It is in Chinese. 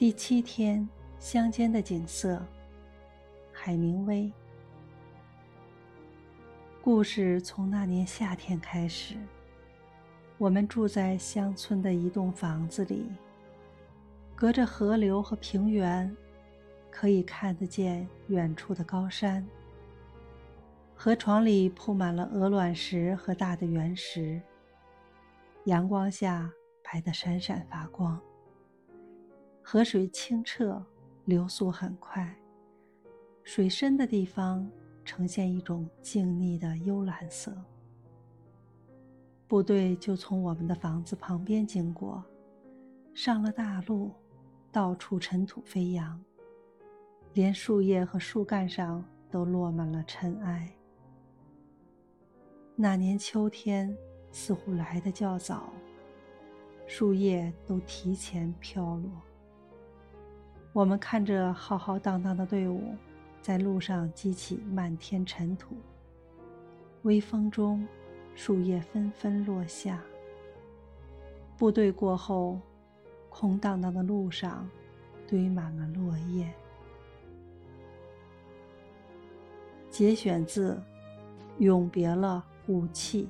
第七天，乡间的景色。海明威。故事从那年夏天开始，我们住在乡村的一栋房子里，隔着河流和平原，可以看得见远处的高山。河床里铺满了鹅卵石和大的原石，阳光下白得闪闪发光。河水清澈，流速很快，水深的地方呈现一种静谧的幽蓝色。部队就从我们的房子旁边经过，上了大路，到处尘土飞扬，连树叶和树干上都落满了尘埃。那年秋天似乎来得较早，树叶都提前飘落。我们看着浩浩荡荡的队伍，在路上激起漫天尘土。微风中，树叶纷纷落下。部队过后，空荡荡的路上堆满了落叶。节选自《永别了，武器》。